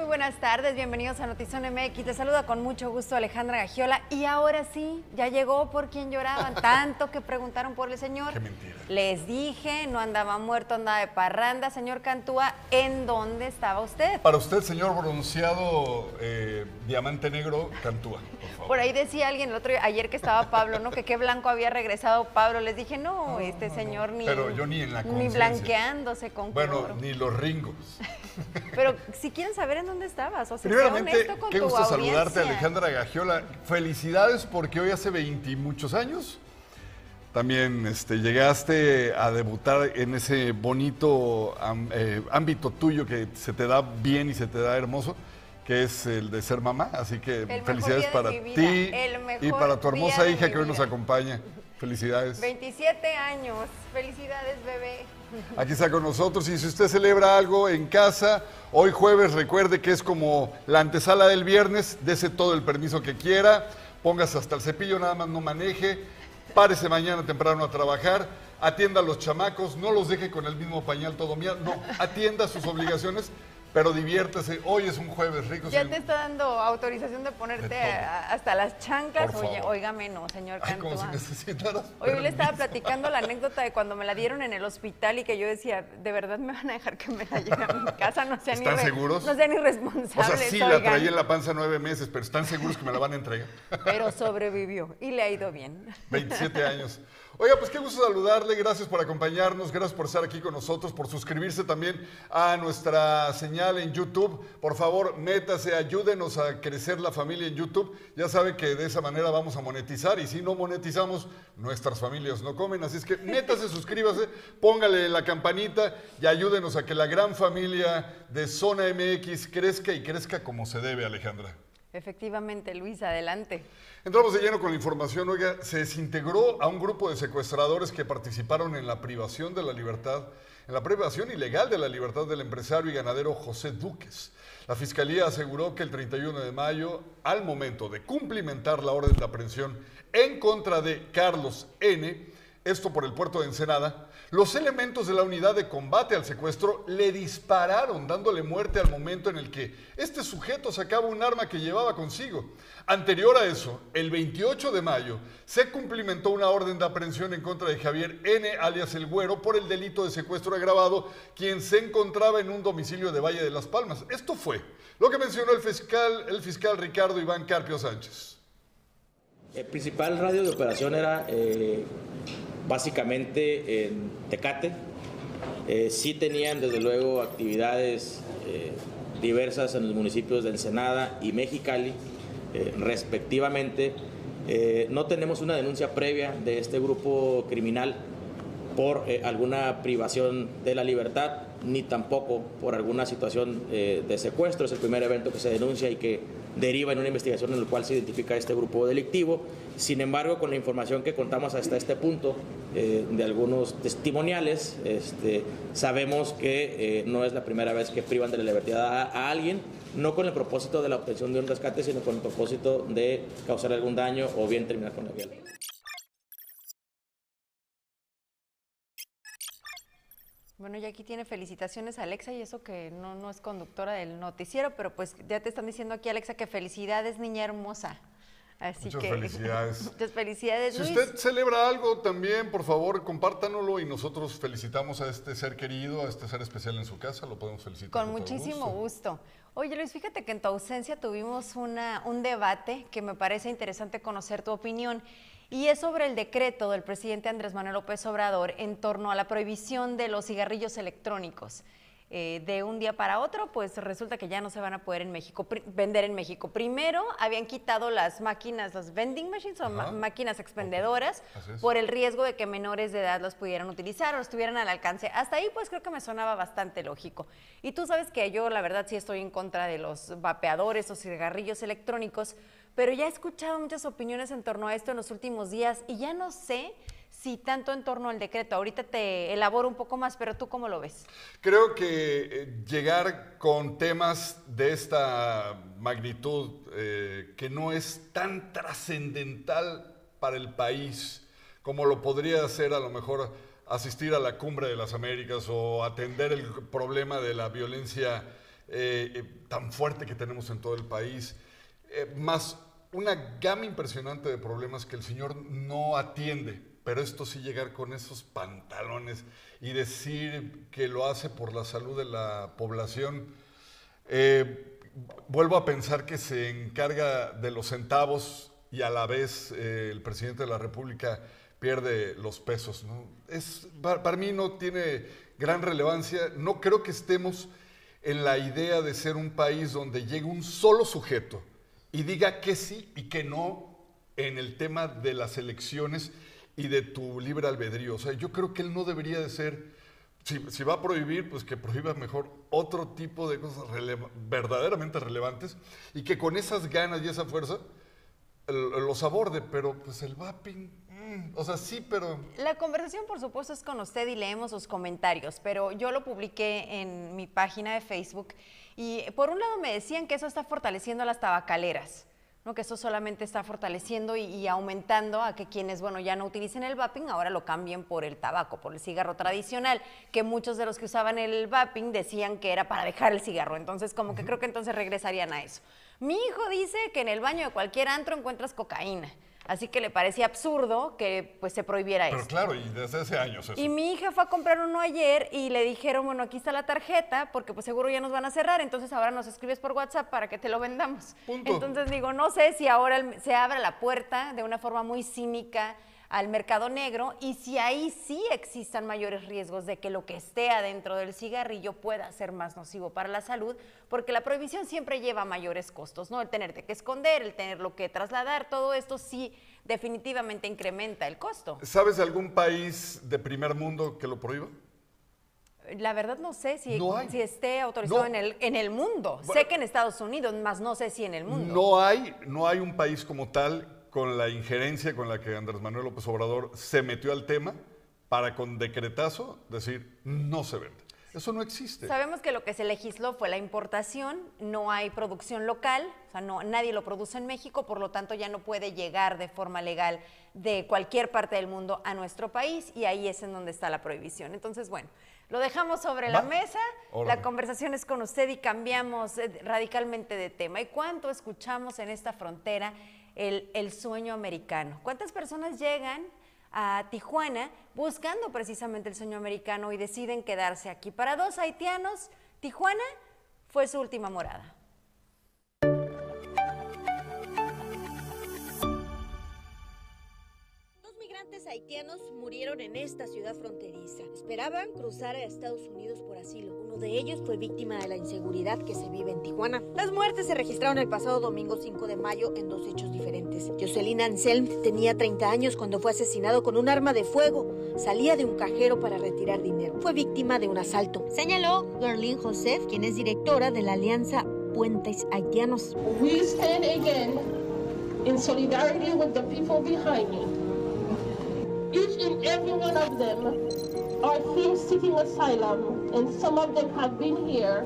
Muy buenas tardes, bienvenidos a Notizón MX. Te saluda con mucho gusto Alejandra Gagiola. Y ahora sí, ya llegó por quien lloraban. Tanto que preguntaron por el señor. Qué mentira. Les dije, no andaba muerto, andaba de parranda. Señor Cantúa, ¿en dónde estaba usted? Para usted, señor bronceado eh, diamante negro, Cantúa, por ahí decía alguien el otro día, ayer que estaba Pablo, ¿no? Que qué blanco había regresado Pablo. Les dije, no, este señor ni, Pero yo ni en la ni blanqueándose con Bueno, cloro. ni los ringos. Pero si quieren saber en dónde estabas, o sea, Primeramente, honesto con qué gusto saludarte. Alejandra Gagiola. Felicidades porque hoy hace 20 y muchos años también este, llegaste a debutar en ese bonito am- eh, ámbito tuyo que se te da bien y se te da hermoso, que es el de ser mamá. Así que felicidades para ti y para tu hermosa hija que hoy nos acompaña. Felicidades. 27 años. Felicidades, bebé. Aquí está con nosotros y si usted celebra algo en casa, hoy jueves recuerde que es como la antesala del viernes, dese todo el permiso que quiera, póngase hasta el cepillo, nada más no maneje, párese mañana temprano a trabajar, atienda a los chamacos, no los deje con el mismo pañal todo mía, no, atienda sus obligaciones, pero diviértase, hoy es un jueves rico. Ya te está dando autorización de ponerte De todo. a- hasta las chanclas. Oye, óigame, no, señor Ay, como si Cantúa. Hoy le estaba platicando la anécdota de cuando me la dieron en el hospital y que yo decía, ¿de verdad me van a dejar que me la lleve a mi casa? No sean, ¿Están seguros? No sean O irresponsables. sea, sí la traía en la panza nueve meses, pero están seguros que me la van a entregar. Pero sobrevivió y le ha ido bien. 27 años. Oiga, pues qué gusto saludarle, gracias por acompañarnos, gracias por estar aquí con nosotros, por suscribirse también a nuestra señal en YouTube. Por favor, métase, ayúdenos a crecer la familia en YouTube. Ya sabe que de esa manera vamos a monetizar y si no monetizamos, nuestras familias no comen. Así es que métase, suscríbase, póngale la campanita y ayúdenos a que la gran familia de Zona MX crezca y crezca como se debe, Alejandra. Efectivamente, Luis, adelante. Entramos de lleno con la información. Oiga, se desintegró a un grupo de secuestradores que participaron en la privación de la libertad, en la privación ilegal de la libertad del empresario y ganadero José Duques. La fiscalía aseguró que el 31 de mayo, al momento de cumplimentar la orden de aprehensión en contra de Carlos N., esto por el puerto de Ensenada, los elementos de la unidad de combate al secuestro le dispararon, dándole muerte al momento en el que este sujeto sacaba un arma que llevaba consigo. Anterior a eso, el 28 de mayo, se cumplimentó una orden de aprehensión en contra de Javier N., alias El Güero, por el delito de secuestro agravado, quien se encontraba en un domicilio de Valle de las Palmas. Esto fue lo que mencionó el fiscal, el fiscal Ricardo Iván Carpio Sánchez. El principal radio de operación era eh, básicamente en Tecate. Eh, sí tenían desde luego actividades eh, diversas en los municipios de Ensenada y Mexicali, eh, respectivamente. Eh, no tenemos una denuncia previa de este grupo criminal por alguna privación de la libertad, ni tampoco por alguna situación de secuestro. Es el primer evento que se denuncia y que deriva en una investigación en la cual se identifica este grupo delictivo. Sin embargo, con la información que contamos hasta este punto eh, de algunos testimoniales, este, sabemos que eh, no es la primera vez que privan de la libertad a, a alguien, no con el propósito de la obtención de un rescate, sino con el propósito de causar algún daño o bien terminar con la vida. Bueno, y aquí tiene felicitaciones a Alexa y eso que no, no es conductora del noticiero, pero pues ya te están diciendo aquí, Alexa, que felicidades, niña hermosa. Así Muchas que felicidades. muchas felicidades, Si Luis. usted celebra algo también, por favor, compártanoslo y nosotros felicitamos a este ser querido, a este ser especial en su casa, lo podemos felicitar. Con muchísimo gusto. gusto. Oye, Luis, fíjate que en tu ausencia tuvimos una, un debate que me parece interesante conocer tu opinión. Y es sobre el decreto del presidente Andrés Manuel López Obrador en torno a la prohibición de los cigarrillos electrónicos. Eh, de un día para otro, pues resulta que ya no se van a poder en México vender en México. Primero habían quitado las máquinas, las vending machines o máquinas expendedoras por el riesgo de que menores de edad los pudieran utilizar o los tuvieran al alcance. Hasta ahí pues creo que me sonaba bastante lógico. Y tú sabes que yo la verdad sí estoy en contra de los vapeadores o cigarrillos electrónicos, pero ya he escuchado muchas opiniones en torno a esto en los últimos días y ya no sé si tanto en torno al decreto. Ahorita te elaboro un poco más, pero tú cómo lo ves? Creo que eh, llegar con temas de esta magnitud, eh, que no es tan trascendental para el país como lo podría ser a lo mejor asistir a la cumbre de las Américas o atender el problema de la violencia eh, tan fuerte que tenemos en todo el país, eh, más una gama impresionante de problemas que el señor no atiende. Pero esto sí llegar con esos pantalones y decir que lo hace por la salud de la población, vuelvo a pensar que se encarga de los centavos y a la vez el presidente de la República pierde los pesos. ¿no? Es, para, mí no tiene gran relevancia. No creo que estemos en la idea de ser un país donde llegue un solo sujeto y diga que sí y que no en el tema de las elecciones y de tu libre albedrío. O sea, yo creo que él no debería de ser, si, va a prohibir, pues que prohíba mejor otro tipo de cosas verdaderamente relevantes y que con esas ganas y esa fuerza los aborde, pero pues el vaping Mm, o sea, sí, pero... La conversación, por supuesto, es con usted y leemos sus comentarios, pero yo lo publiqué en mi página de Facebook y por un lado me decían que eso está fortaleciendo a las tabacaleras. ¿no? que eso solamente está fortaleciendo y, aumentando a que quienes, bueno, ya no utilicen el vaping, ahora lo cambien por el tabaco, por el cigarro tradicional, que muchos de los que usaban el vaping decían que era para dejar el cigarro, entonces como que creo que entonces regresarían a eso. Mi hijo dice que en el baño de cualquier antro encuentras cocaína. Así que le parecía absurdo que pues se prohibiera eso. Pero claro, y desde hace años eso. Y mi hija fue a comprar uno ayer y le dijeron, bueno, aquí está la tarjeta, porque pues seguro ya nos van a cerrar, entonces ahora nos escribes por WhatsApp para que te lo vendamos. Entonces digo, no sé si ahora se abre la puerta de una forma muy cínica al mercado negro y si ahí sí existan mayores riesgos de que lo que esté adentro del cigarrillo pueda ser más nocivo para la salud, porque la prohibición siempre lleva mayores costos, ¿no? El tenerte que esconder, el tenerlo que trasladar, todo esto sí definitivamente incrementa el costo. ¿Sabes de algún país de primer mundo que lo prohíba? La verdad no sé si, si esté autorizado en, el, en el mundo. sé que en Estados Unidos, más no sé si en el mundo. No hay, no hay un país como tal con la injerencia con la que Andrés Manuel López Obrador se metió al tema para con decretazo decir no se vende. Eso no existe. Sabemos que lo que se legisló fue la importación, no hay producción local, o sea, no, nadie lo produce en México, por lo tanto ya no puede llegar de forma legal de cualquier parte del mundo a nuestro país y ahí es en donde está la prohibición. Entonces, bueno, lo dejamos sobre la mesa, la conversación es con usted y cambiamos eh, radicalmente de tema. ¿Y cuánto escuchamos en esta frontera el, sueño americano. ¿Cuántas personas llegan a Tijuana buscando precisamente el sueño americano y deciden quedarse aquí? Para dos haitianos, Tijuana fue su última morada. Haitianos murieron en esta ciudad fronteriza. Esperaban cruzar a Estados Unidos por asilo. Uno de ellos fue víctima de la inseguridad que se vive en Tijuana. Las muertes se registraron el pasado domingo 5 de mayo en dos hechos diferentes. Jocelyn Anselm tenía 30 años cuando fue asesinado con un arma de fuego. Salía de un cajero para retirar dinero. Fue víctima de un asalto. Señaló Gerlin Joseph, quien es directora de la Alianza Puentes Haitianos. We stand again in solidarity with the people behind me. Each and every one of them are here seeking asylum, and some of them have been here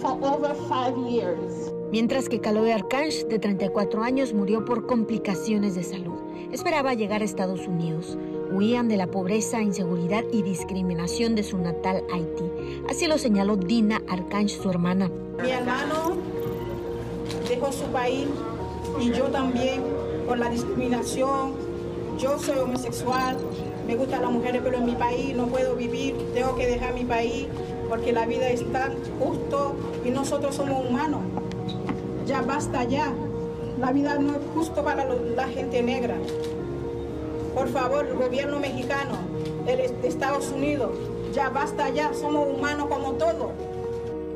for over five years. Mientras que Caloé Arcanch, de 34 años, murió por complicaciones de salud. Esperaba llegar a Estados Unidos. Huían de la pobreza, inseguridad y discriminación de su natal Haití. Así lo señaló Dina Arcanch, su hermana. Mi hermano dejó su país y yo también por la discriminación, yo soy homosexual, me gustan las mujeres, pero en mi país no puedo vivir, tengo que dejar mi país porque la vida es tan justo y nosotros somos humanos. Ya basta ya. La vida no es justo para la gente negra. Por favor, el gobierno mexicano, de Estados Unidos, ya basta ya, somos humanos como todos.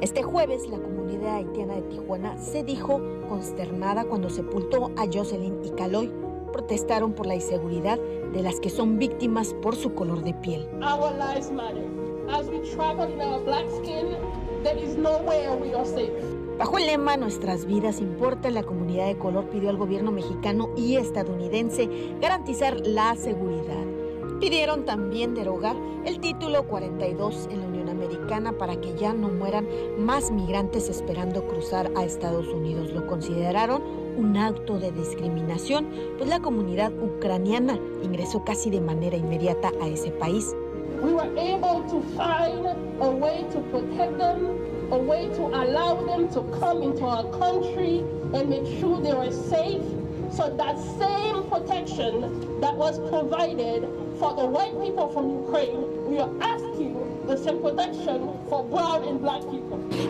Este jueves la comunidad haitiana de Tijuana se dijo consternada cuando sepultó a Jocelyn y Caloy protestaron por la inseguridad de las que son víctimas por su color de piel. Bajo el lema Nuestras vidas importan, la comunidad de color pidió al gobierno mexicano y estadounidense garantizar la seguridad. Pidieron también derogar el título 42 en la Unión Americana para que ya no mueran más migrantes esperando cruzar a Estados Unidos. Lo consideraron un acto de discriminación, pues la comunidad ucraniana ingresó casi de manera inmediata a ese país. We were able to find a way to protect them a way to allow them to come into our country and make sure they are safe. So that same protection that was provided for the white people from Ukraine, we are asking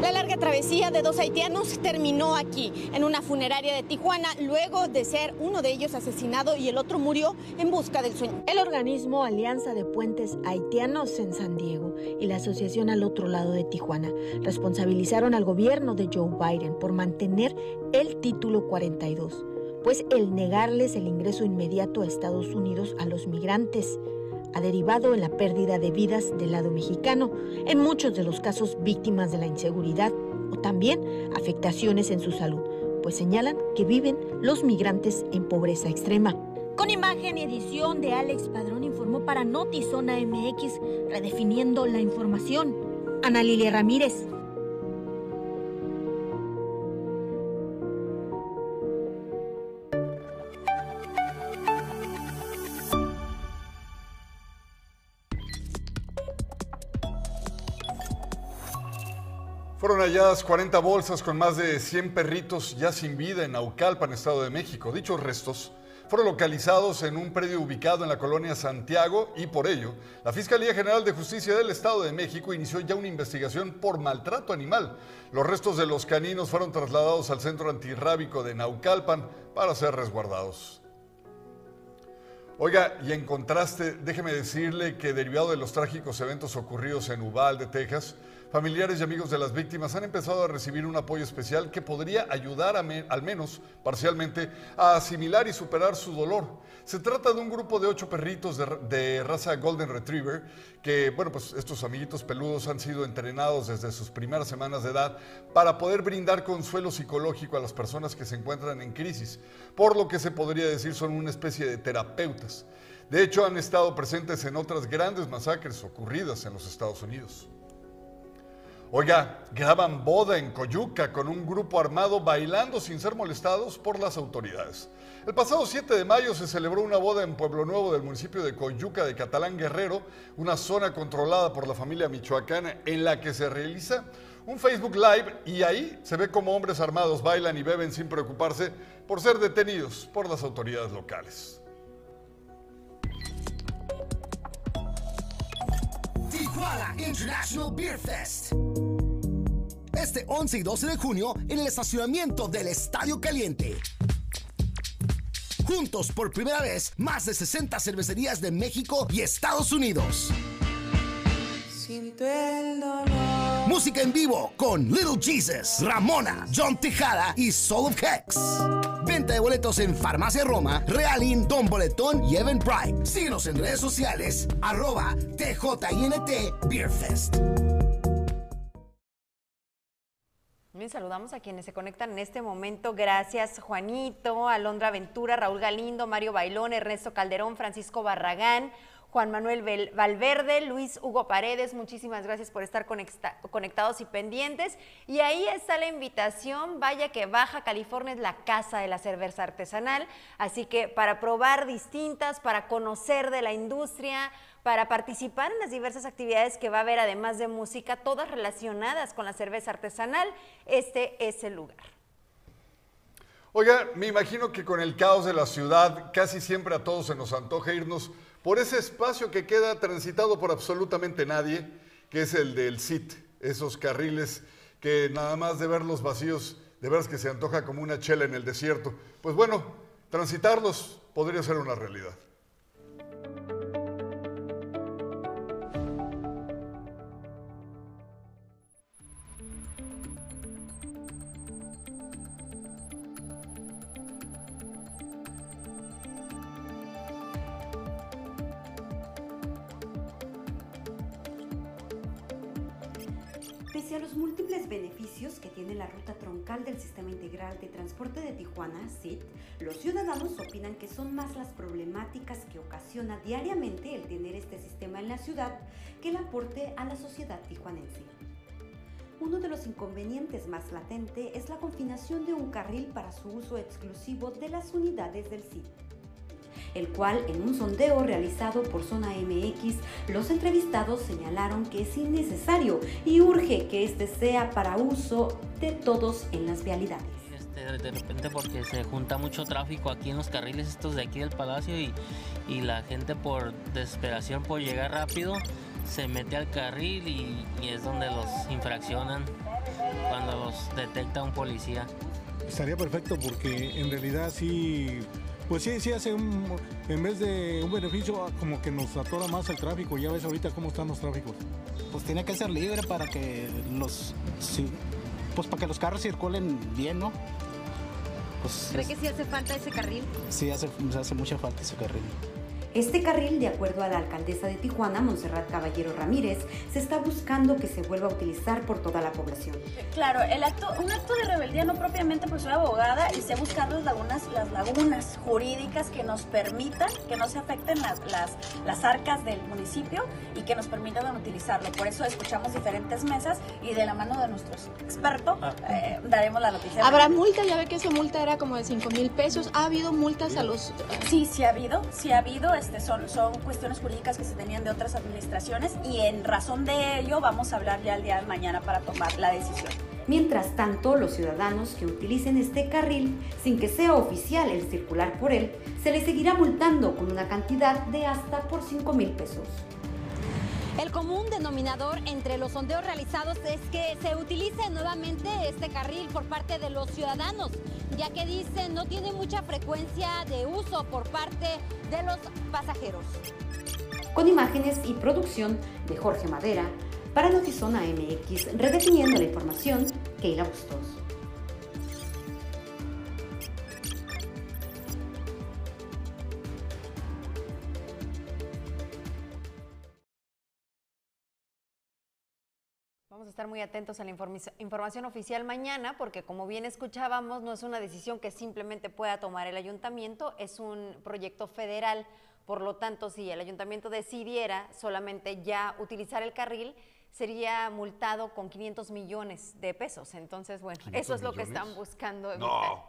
La larga travesía de dos haitianos terminó aquí, en una funeraria de Tijuana, luego de ser uno de ellos asesinado y el otro murió en busca del sueño. El organismo Alianza de Puentes Haitianos en San Diego y la asociación al otro lado de Tijuana responsabilizaron al gobierno de Joe Biden por mantener el título 42, pues el negarles el ingreso inmediato a Estados Unidos a los migrantes ha derivado en la pérdida de vidas del lado mexicano, en muchos de los casos víctimas de la inseguridad o también afectaciones en su salud, pues señalan que viven los migrantes en pobreza extrema. Con imagen y edición de Alex Padrón informó para Notizona MX, redefiniendo la información. Ana Lilia Ramírez. Fueron halladas 40 bolsas con más de 100 perritos ya sin vida en Naucalpan, Estado de México. Dichos restos fueron localizados en un predio ubicado en la colonia Santiago y por ello la Fiscalía General de Justicia del Estado de México inició ya una investigación por maltrato animal. Los restos de los caninos fueron trasladados al centro antirrábico de Naucalpan para ser resguardados. Oiga, y en contraste, déjeme decirle que derivado de los trágicos eventos ocurridos en Uvalde, Texas, familiares y amigos de las víctimas han empezado a recibir un apoyo especial que podría ayudar al menos parcialmente a asimilar y superar su dolor. Se trata de un grupo de ocho perritos de, de raza Golden Retriever que, bueno, pues estos amiguitos peludos han sido entrenados desde sus primeras semanas de edad para poder brindar consuelo psicológico a las personas que se encuentran en crisis, por lo que se podría decir son una especie de terapeutas. De hecho, han estado presentes en otras grandes masacres ocurridas en los Estados Unidos. Oiga, graban boda en Coyuca con un grupo armado bailando sin ser molestados por las autoridades. El pasado 7 de mayo se celebró una boda en Pueblo Nuevo del municipio de Coyuca de Catalán Guerrero, una zona controlada por la familia michoacana en la que se realiza un Facebook Live y ahí se ve cómo hombres armados bailan y beben sin preocuparse por ser detenidos por las autoridades locales. International Beer Fest. Este 11 y 12 de junio en el estacionamiento del Estadio Caliente. Juntos por primera vez, más de 60 cervecerías de México y Estados Unidos. Música en vivo con Little Jesus, Ramona, John Tejada y Soul of Hex. Venta de boletos en Farmacia Roma, Realin, Don Boletón y Eventbrite. Síguenos en redes sociales, arroba TJINT Beer Fest. Bien, saludamos a quienes se conectan en este momento. Gracias, Juanito, Alondra Ventura, Raúl Galindo, Mario Bailón, Ernesto Calderón, Francisco Barragán, Juan Manuel Valverde, Luis Hugo Paredes. Muchísimas gracias por estar conecta- conectados y pendientes. Y ahí está la invitación. Vaya que Baja California es la casa de la cerveza artesanal. Así que para probar distintas, para conocer de la industria, para participar en las diversas actividades que va a haber, además de música, todas relacionadas con la cerveza artesanal, este es el lugar. Oiga, me imagino que con el caos de la ciudad casi siempre a todos se nos antoja irnos por ese espacio que queda transitado por absolutamente nadie, que es el del CIT, esos carriles que nada más de verlos vacíos, de veras que se antoja como una chela en el desierto. Pues bueno, transitarlos podría ser una realidad. Problemáticas que ocasiona diariamente el tener este sistema en la ciudad que el aporte a la sociedad tijuanense. Uno de los inconvenientes más latente es la confinación de un carril para su uso exclusivo de las unidades del SIT. el cual en un sondeo realizado por Zona MX, los entrevistados señalaron que es innecesario y urge que este sea para uso de todos en las vialidades de repente porque se junta mucho tráfico aquí en los carriles estos de aquí del palacio y, y la gente por desesperación por llegar rápido se mete al carril y, y, es donde los infraccionan cuando los detecta un policía. Estaría perfecto porque en realidad sí, pues sí, sí hace un, en vez de un beneficio como que nos atora más el tráfico. Ya ves ahorita cómo están los tráficos. Pues tiene que ser libre para que los, sí, pues para que los carros circulen bien, ¿no? Pues, ¿Cree que sí hace falta ese carril? Sí, hace, hace mucha falta ese carril. Este carril, de acuerdo a la alcaldesa de Tijuana, Montserrat Caballero Ramírez, se está buscando que se vuelva a utilizar por toda la población. Claro, el acto, un acto de rebeldía no propiamente por soy abogada y sé buscar las lagunas, las lagunas jurídicas que nos permitan que no se afecten las, las, las arcas del municipio y que nos permitan utilizarlo. Por eso escuchamos diferentes mesas y de la mano de nuestros expertos ah. eh, daremos la noticia. ¿Habrá multa? Ya ve que esa multa era como de 5 mil pesos. ¿Ha habido multas a los...? Sí, sí ha habido, sí ha habido. Este, son, son cuestiones jurídicas que se tenían de otras administraciones y en razón de ello vamos a hablar ya el día de mañana para tomar la decisión. Mientras tanto, los ciudadanos que utilicen este carril sin que sea oficial el circular por él, se les seguirá multando con una cantidad de hasta por 5 mil pesos. El común denominador entre los sondeos realizados es que se utilice nuevamente este carril por parte de los ciudadanos, ya que dicen no tiene mucha frecuencia de uso por parte de los pasajeros. Con imágenes y producción de Jorge Madera, para Notizona MX, redefiniendo la información, Keila Bustos. Estar muy atentos a la información oficial mañana porque como bien escuchábamos no es una decisión que simplemente pueda tomar el ayuntamiento, es un proyecto federal, por lo tanto si el ayuntamiento decidiera solamente ya utilizar el carril, sería multado con 500 millones de pesos. Entonces, bueno, eso es lo que están buscando,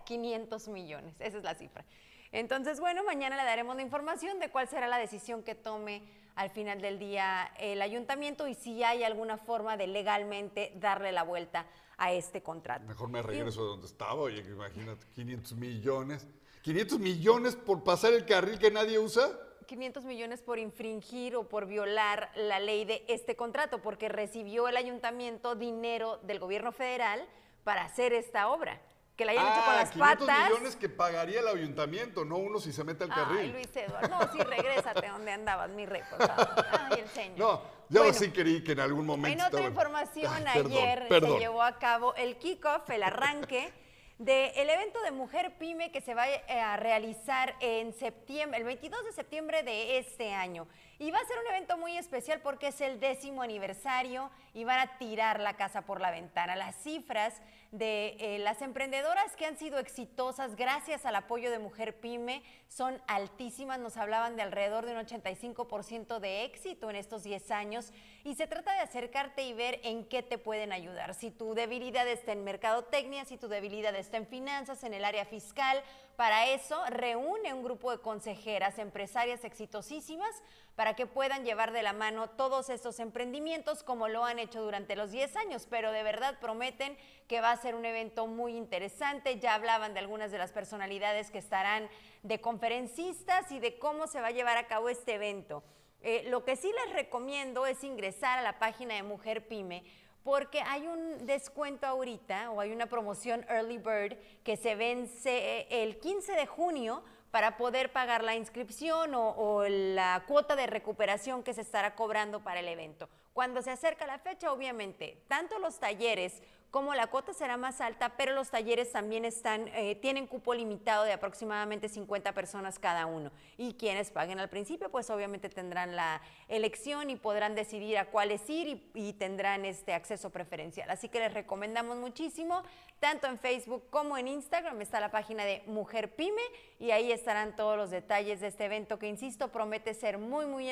500 millones, esa es la cifra. Entonces, bueno, mañana le daremos la información de cuál será la decisión que tome al final del día el ayuntamiento y si hay alguna forma de legalmente darle la vuelta a este contrato. Mejor me regreso de donde estaba, oye, imagínate, 500 millones. 500 millones por pasar el carril que nadie usa. 500 millones por infringir o por violar la ley de este contrato, porque recibió el ayuntamiento dinero del gobierno federal para hacer esta obra que la hayan hecho con ah, las 500 patas. millones que pagaría el ayuntamiento, no uno si se mete al carril. Ay, Luis Eduardo, no, sí, regrésate donde andabas, mi rey, por favor. Ay, el señor. No, yo sí querí que en algún momento... En otra información, ayer se llevó a cabo el kickoff, el arranque del evento de Mujer Pyme que se va eh, a realizar en septiembre, el 22 de septiembre de este año. Y va a ser un evento muy especial porque es el décimo aniversario y van a tirar la casa por la ventana. Las cifras de eh, las emprendedoras que han sido exitosas gracias al apoyo de Mujer Pyme son altísimas. Nos hablaban de alrededor de un 85% de éxito en estos 10 años y se trata de acercarte y ver en qué te pueden ayudar. Si tu debilidad está en mercadotecnia, si tu debilidad está en finanzas, en el área fiscal, para eso reúne un grupo de consejeras, empresarias exitosísimas para que puedan llevar de la mano todos estos emprendimientos como lo han hecho durante los 10 años, pero de verdad prometen que va a ser un evento muy interesante. Ya hablaban de algunas de las personalidades que estarán de conferencistas y de cómo se va a llevar a cabo este evento. Eh, lo que sí les recomiendo es ingresar a la página de Mujer Pyme porque hay un descuento ahorita o hay una promoción Early Bird que se vence el 15 de junio para poder pagar la inscripción o, la cuota de recuperación que se estará cobrando para el evento. Cuando se acerca la fecha, obviamente, tanto los talleres como la cuota será más alta, pero los talleres también están, eh, tienen cupo limitado de aproximadamente 50 personas cada uno. Y quienes paguen al principio, pues obviamente tendrán la elección y podrán decidir a cuáles ir y, y tendrán este acceso preferencial. Así que les recomendamos muchísimo, tanto en Facebook como en Instagram está la página de Mujer Pyme y ahí estarán todos los detalles de este evento que, insisto, promete ser muy, muy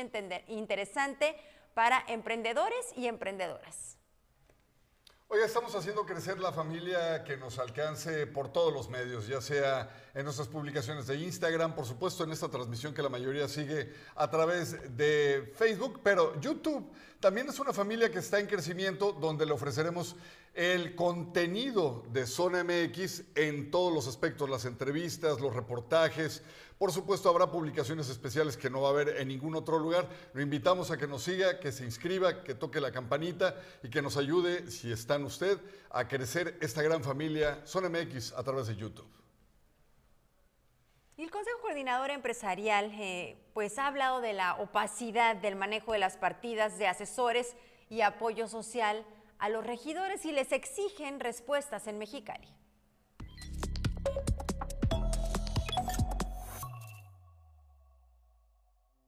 interesante para emprendedores y emprendedoras. Hoy estamos haciendo crecer la familia que nos alcance por todos los medios, ya sea en nuestras publicaciones de Instagram, por supuesto en esta transmisión que la mayoría sigue a través de Facebook, pero YouTube también es una familia que está en crecimiento donde le ofreceremos el contenido de Zona MX en todos los aspectos, las entrevistas, los reportajes. Por supuesto, habrá publicaciones especiales que no va a haber en ningún otro lugar. Lo invitamos a que nos siga, que se inscriba, que toque la campanita y que nos ayude, si está en usted, a crecer esta gran familia Zona MX a través de YouTube. Y el Consejo Coordinador Empresarial eh, pues ha hablado de la opacidad del manejo de las partidas de asesores y apoyo social a los regidores y les exigen respuestas en Mexicali.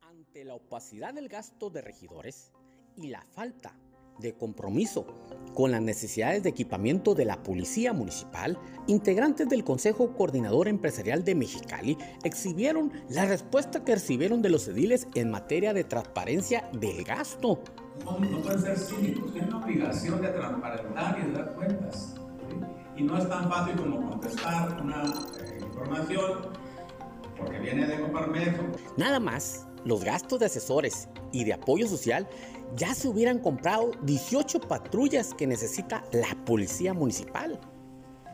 Ante la opacidad del gasto de regidores y la falta de compromiso con las necesidades de equipamiento de la Policía Municipal, integrantes del Consejo Coordinador Empresarial de Mexicali exhibieron la respuesta que recibieron de los ediles en materia de transparencia del gasto no, pueden ser cínicos, tienen una obligación de transparentar y de dar cuentas. Y no es tan fácil como contestar una eh, información porque viene de Coparmex. Nada más, los gastos de asesores y de apoyo social ya se hubieran comprado 18 patrullas que necesita la policía municipal.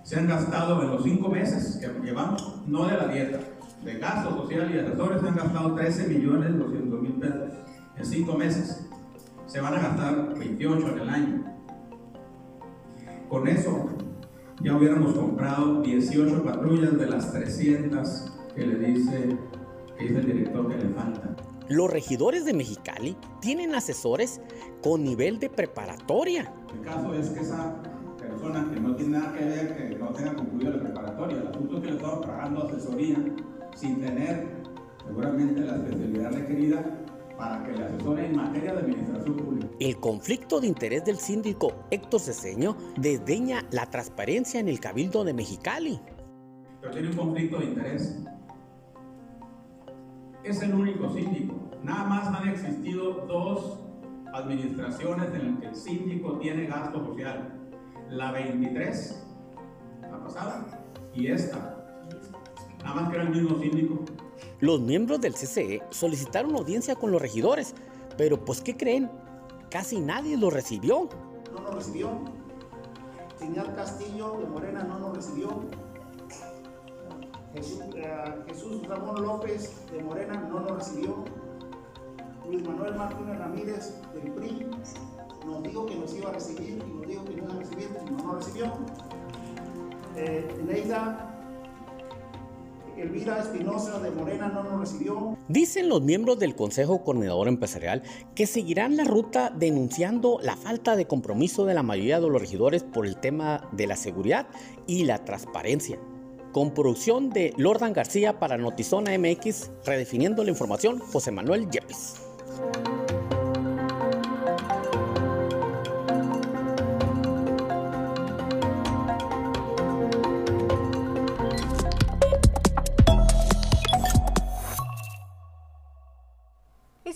Se han gastado en los cinco meses que llevamos, no de la dieta, de gasto social y asesores se han gastado 13 millones 200 mil pesos en cinco meses se van a gastar 28 en el año. Con eso ya hubiéramos comprado 18 patrullas de las 300 que le dice, que dice el director que le faltan. Los regidores de Mexicali tienen asesores con nivel de preparatoria. El caso es que esa persona que no tiene nada que ver, que no tenga concluido la preparatoria, el asunto es que le estaba pagando asesoría sin tener seguramente la especialidad requerida para que le asesore en materia de administración pública. El conflicto de interés del síndico Héctor Ceseño desdeña la transparencia en el Cabildo de Mexicali. Pero tiene un conflicto de interés. Es el único síndico. Nada más han existido dos administraciones en las que el síndico tiene gasto social. La 23, la pasada, y esta. Nada más que era el mismo síndico. Los miembros del CCE solicitaron audiencia con los regidores, pero pues ¿qué creen? Casi nadie lo recibió. No lo recibió. Señor Castillo de Morena no lo recibió. Jesús, eh, Ramón López de Morena no lo recibió. Luis Manuel Martínez Ramírez del PRI nos dijo que nos iba a recibir y nos dijo que no iba a recibir y no nos recibió. Eh, Neida Elvira Espinosa de Morena no nos recibió. Dicen los miembros del Consejo Coordinador Empresarial que seguirán la ruta denunciando la falta de compromiso de la mayoría de los regidores por el tema de la seguridad y la transparencia. Con producción de Lordan García para Notizona MX, redefiniendo la información, José Manuel Yepes.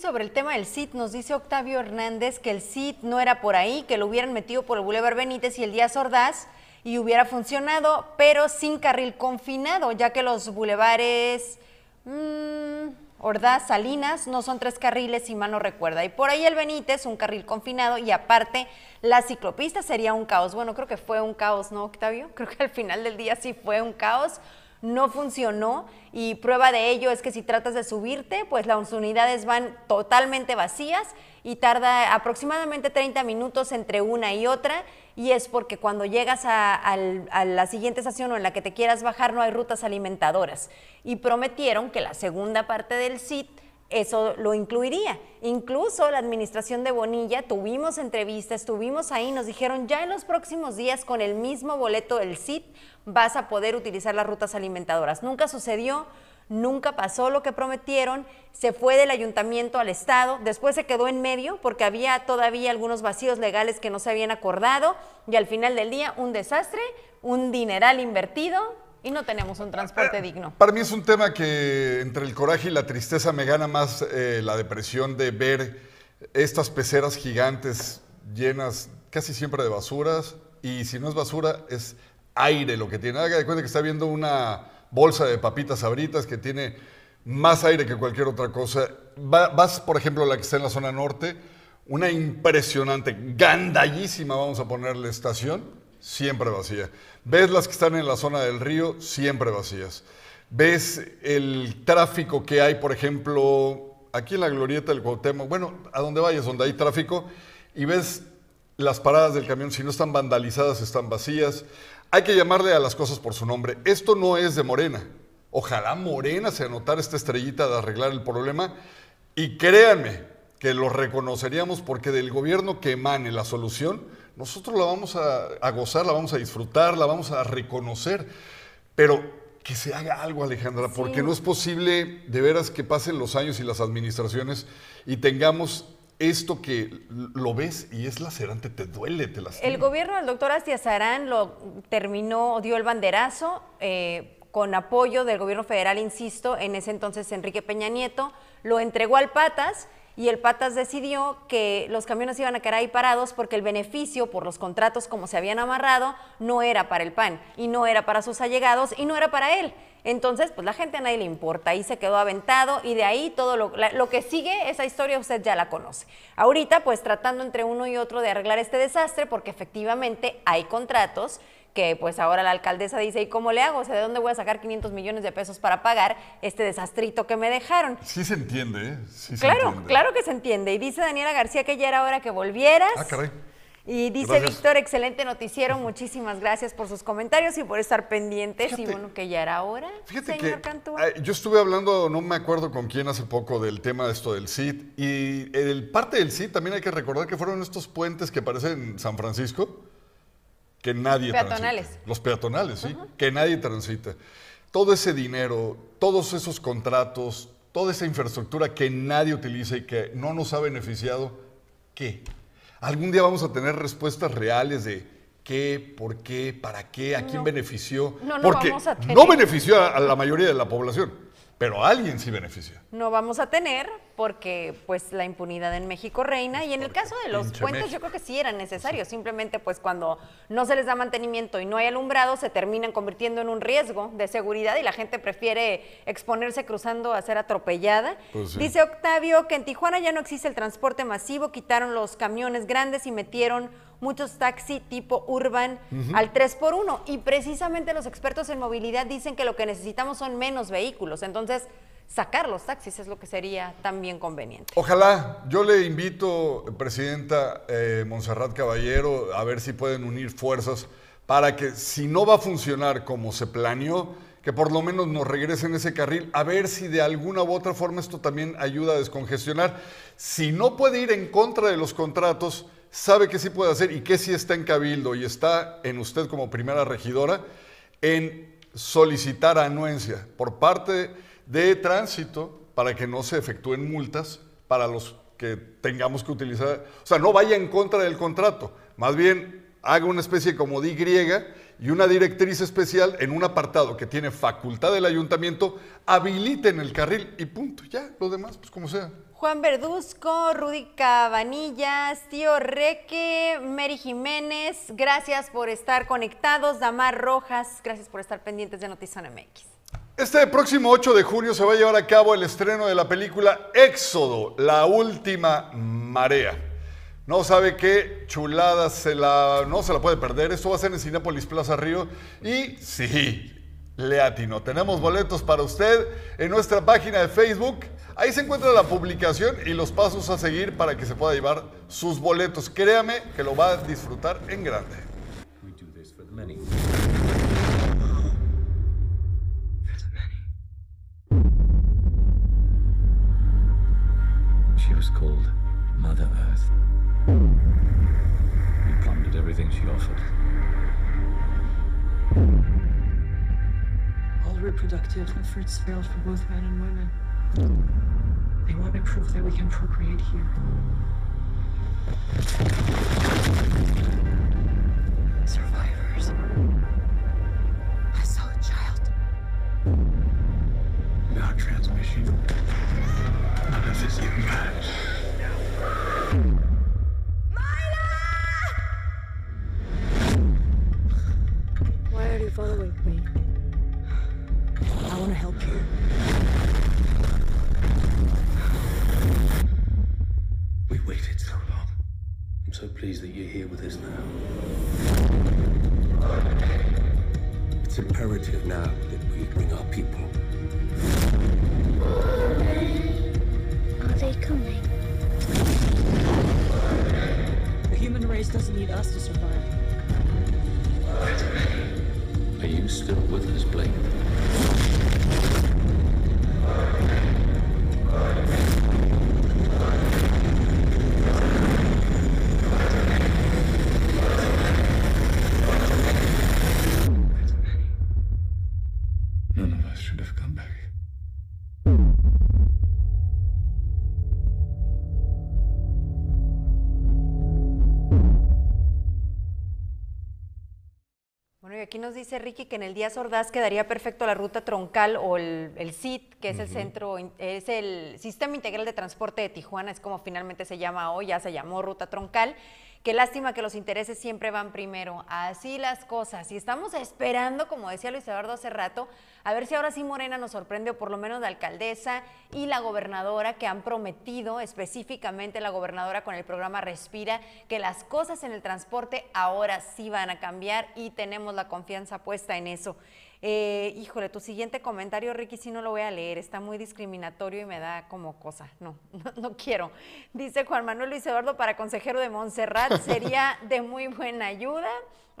sobre el tema del CIT, nos dice Octavio Hernández que el CIT no era por ahí, que lo hubieran metido por el Boulevard Benítez y el Díaz Ordaz y hubiera funcionado, pero sin carril confinado, ya que los bulevares mmm, Ordaz, Salinas no son tres carriles, si mal no recuerda. Y por ahí el Benítez, un carril confinado, y aparte la ciclopista sería un caos. Bueno, creo que fue un caos, ¿no, Octavio? Creo que al final del día sí fue un caos no funcionó y prueba de ello es que si tratas de subirte, pues las unidades van totalmente vacías y tarda aproximadamente 30 minutos entre una y otra y es porque cuando llegas a, la siguiente estación o en la que te quieras bajar no hay rutas alimentadoras. Y prometieron que la segunda parte del SIT eso lo incluiría. Incluso la administración de Bonilla, tuvimos entrevistas, estuvimos ahí, nos dijeron ya en los próximos días con el mismo boleto del CIT vas a poder utilizar las rutas alimentadoras. Nunca sucedió, nunca pasó lo que prometieron, se fue del ayuntamiento al Estado, después se quedó en medio porque había todavía algunos vacíos legales que no se habían acordado y al final del día un desastre, un dineral invertido, y no tenemos un transporte eh, digno. Para mí es un tema que entre el coraje y la tristeza me gana más eh, la depresión de ver estas peceras gigantes llenas casi siempre de basuras, y si no es basura, es aire lo que tiene. Haga de cuenta que está viendo una bolsa de papitas abritas que tiene más aire que cualquier otra cosa. Va- vas, por ejemplo, a la que está en la zona norte, una impresionante, gandallísima, vamos a ponerle estación, siempre vacía. Ves las que están en la zona del río, siempre vacías. Ves el tráfico que hay, por ejemplo, aquí en la glorieta del Cuauhtémoc, bueno, a donde vayas, donde hay tráfico, y ves las paradas del camión, si no están vandalizadas, están vacías. Hay que llamarle a las cosas por su nombre. Esto no es de Morena. Ojalá Morena se anotara esta estrellita de arreglar el problema. Y créanme que lo reconoceríamos porque del gobierno que emane la solución, nosotros la vamos a, a gozar, la vamos a disfrutar, la vamos a reconocer. Pero que se haga algo, Alejandra, porque no es posible de veras que pasen los años y las administraciones y tengamos esto que lo ves y es lacerante, te duele, te lastima. El gobierno del doctor Astiazarán lo terminó, dio el banderazo eh, con apoyo del gobierno federal, insisto, en ese entonces Enrique Peña Nieto, lo entregó al Patas y el Patas decidió que los camiones iban a quedar ahí parados porque el beneficio por los contratos como se habían amarrado no era para el PAN y no era para sus allegados y no era para él. Entonces, pues la gente a nadie le importa, ahí se quedó aventado y de ahí todo lo, lo que sigue, esa historia usted ya la conoce. Ahorita, pues tratando entre uno y otro de arreglar este desastre, porque efectivamente hay contratos que pues ahora la alcaldesa dice, ¿y cómo le hago? O sea, ¿de dónde voy a sacar 500 millones de pesos para pagar este desastrito que me dejaron? Sí se entiende, ¿eh? Sí se Claro, entiende. claro que se entiende. Y dice Daniela García que ya era hora que volvieras. Ah, caray. Y dice Gracias. Víctor, excelente noticiero, muchísimas gracias por sus comentarios y por estar pendientes. y bueno, que ya era hora, Fíjate señor que Cantú. eh, yo estuve hablando, no me acuerdo con quién hace poco, del tema de esto del CID. Y el parte del CID también hay que recordar que fueron estos puentes que aparecen en San Francisco, que nadie Peatonales. transita. Los peatonales, sí, que nadie transita. Todo ese dinero, todos esos contratos, toda esa infraestructura que nadie utiliza y que no nos ha beneficiado, ¿qué? Algún día vamos a tener respuestas reales de qué, por qué, para qué, a quién No. benefició. No, no Porque vamos a tener. no benefició a, a la mayoría de la población, pero alguien sí beneficia. No vamos a tener porque pues la impunidad en México reina y en el caso de los puentes México. yo creo que sí eran necesarios, simplemente pues cuando no se les da mantenimiento y no hay alumbrado se terminan convirtiendo en un riesgo de seguridad y la gente prefiere exponerse cruzando a ser atropellada. Pues sí. Dice Octavio que en Tijuana ya no existe el transporte masivo, quitaron los camiones grandes y metieron muchos taxi tipo urban al 3 por 1 y precisamente los expertos en movilidad dicen que lo que necesitamos son menos vehículos, entonces sacar los taxis es lo que sería también conveniente. Ojalá, yo le invito, Presidenta eh, Montserrat Caballero, a ver si pueden unir fuerzas para que si no va a funcionar como se planeó, que por lo menos nos regresen ese carril, a ver si de alguna u otra forma esto también ayuda a descongestionar. Si no puede ir en contra de los contratos, sabe que sí puede hacer y que sí está en cabildo y está en usted como primera regidora en solicitar anuencia por parte de tránsito para que no se efectúen multas para los que tengamos que utilizar. O sea, no vaya en contra del contrato, más bien haga una especie como de Y y una directriz especial en un apartado que tiene facultad del ayuntamiento, habiliten el carril y punto. Ya, lo demás, pues como sea. Juan Verduzco, Rudy Cabanillas, Tío Reque, Mary Jiménez, gracias por estar conectados. Damar Rojas, gracias por estar pendientes de Notizón MX. Este próximo 8 de junio se va a llevar a cabo el estreno de la película Éxodo, la última marea. No sabe qué chulada se la, no se la puede perder. Esto va a ser en Cinépolis Plaza Río. Y sí, le atino. Tenemos boletos para usted en nuestra página de Facebook. Ahí se encuentra la publicación y los pasos a seguir para que se pueda llevar sus boletos. Créame que lo va a disfrutar en grande. We do this for the many. She was called Mother Earth. We plundered everything she offered. All reproductive efforts failed for both men and women. They wanted proof that we can procreate here. Survivors. I saw a child. Now transmission. None of this even matters. Why are you following me? I want to help you. So pleased that you're here with us now. It's imperative now that we bring our people. Are they coming? The human race doesn't need us to survive. Are you still with us, Blake? Dice Ricky que en el Díaz Ordaz quedaría perfecto la ruta troncal o el, el CIT, que es el centro, es el Sistema Integral de Transporte de Tijuana, es como finalmente se llama hoy, ya se llamó ruta troncal. Qué lástima que los intereses siempre van primero. Así las cosas. Y estamos esperando, como decía Luis Eduardo hace rato, a ver si ahora sí Morena nos sorprende, o por lo menos la alcaldesa y la gobernadora, que han prometido, específicamente la gobernadora con el programa Respira, que las cosas en el transporte ahora sí van a cambiar y tenemos la confianza puesta en eso. Eh, híjole, tu siguiente comentario, Ricky, sí no lo voy a leer, está muy discriminatorio y me da como cosa. No, no, no quiero. Dice Juan Manuel Luis Eduardo para consejero de Montserrat, sería de muy buena ayuda.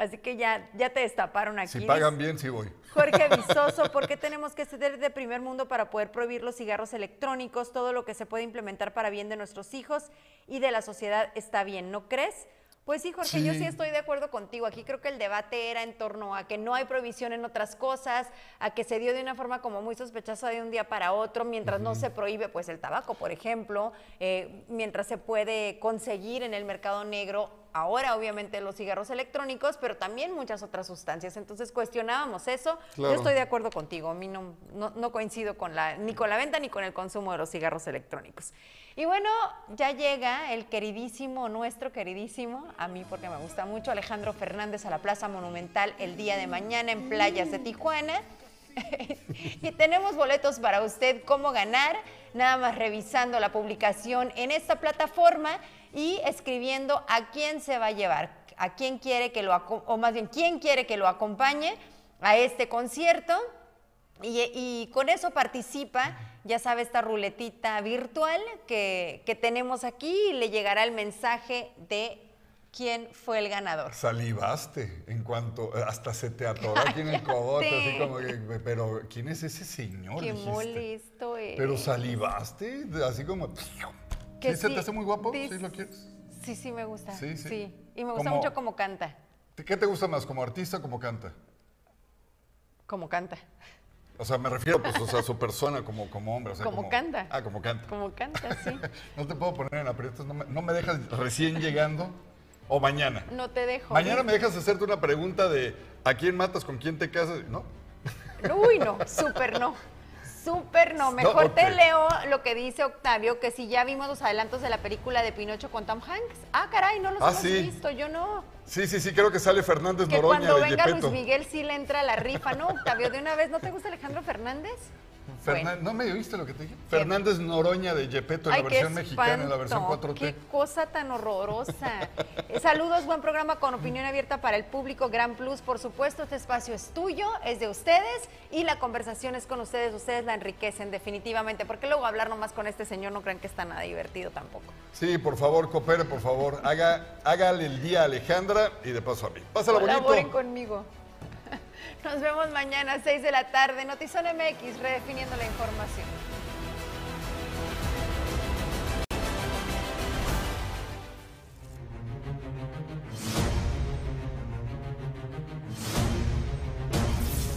Así que ya, ya te destaparon aquí. Si pagan bien, sí voy. Jorge Visoso, ¿por qué tenemos que ser de primer mundo para poder prohibir los cigarros electrónicos? Todo lo que se puede implementar para bien de nuestros hijos y de la sociedad está bien, ¿no crees? Pues sí, Jorge, yo sí estoy de acuerdo contigo. Aquí creo que el debate era en torno a que no hay prohibición en otras cosas, a que se dio de una forma como muy sospechosa de un día para otro, mientras no se prohíbe pues el tabaco, por ejemplo, eh, mientras se puede conseguir en el mercado negro ahora obviamente los cigarros electrónicos, pero también muchas otras sustancias. Entonces cuestionábamos eso. Claro. Yo estoy de acuerdo contigo. A mí no, no, no coincido con la, ni con la venta ni con el consumo de los cigarros electrónicos. Y bueno, ya llega el queridísimo, nuestro queridísimo, a mí porque me gusta mucho, Alejandro Fernández a la Plaza Monumental el día de mañana en Playas de Tijuana. y tenemos boletos para usted, cómo ganar, nada más revisando la publicación en esta plataforma y escribiendo a quién se va a llevar, a quién quiere que lo, o más bien, quién quiere que lo acompañe a este concierto. Y, y con eso participa, ya sabe, esta ruletita virtual que, que tenemos aquí y le llegará el mensaje de quién fue el ganador. Salivaste en cuanto, hasta se te atoró aquí en el cogote, así como que, pero ¿quién es ese señor? Qué molesto es. Pero salivaste, así como, Que ¿sí se sí, te hace muy guapo? ¿Sí lo quieres? Sí, sí, me gusta. Sí, sí. Y me gusta Como- mucho cómo canta. ¿Qué te gusta más, como artista o como canta? Cómo canta. O sea, me refiero pues, o sea, a su persona como, como hombre. O sea, Como canta. Ah, como canta. Como canta, sí. No te puedo poner en aprietos, no me, no me dejas recién llegando o mañana. No te dejo. Mañana me dejas hacerte una pregunta de ¿a quién matas, con quién te casas? ¿No? Uy, no, súper no. Súper no. Mejor te leo lo que dice Octavio, que si ya vimos los adelantos de la película de Pinocho con Tom Hanks. Ah, caray, no los Ah, hemos sí. visto, yo no. Sí, sí, sí, creo que sale Fernández Que Noroña cuando de venga. Luis Miguel sí le entra la rifa, ¿no, Octavio? De una vez, ¿no te gusta Alejandro Fernández? Fernan- ¿No me oíste lo que te dije? Fernández Noroña de Yepeto en Ay, la versión mexicana, en la versión espanto, 4T. Qué cosa tan horrorosa. Eh, Saludos, buen programa con opinión abierta para el público. Gran Plus, por supuesto, este espacio es tuyo, es de ustedes y la conversación es con ustedes. Ustedes la enriquecen definitivamente, porque luego hablar nomás con este señor no crean que está nada divertido tampoco. Sí, por favor, coopere, por favor. Haga, hágale el día a Alejandra y de paso a mí. Pásala Colaboren bonito. conmigo. Nos vemos mañana a 6 de la tarde. Notizón MX, redefiniendo la información.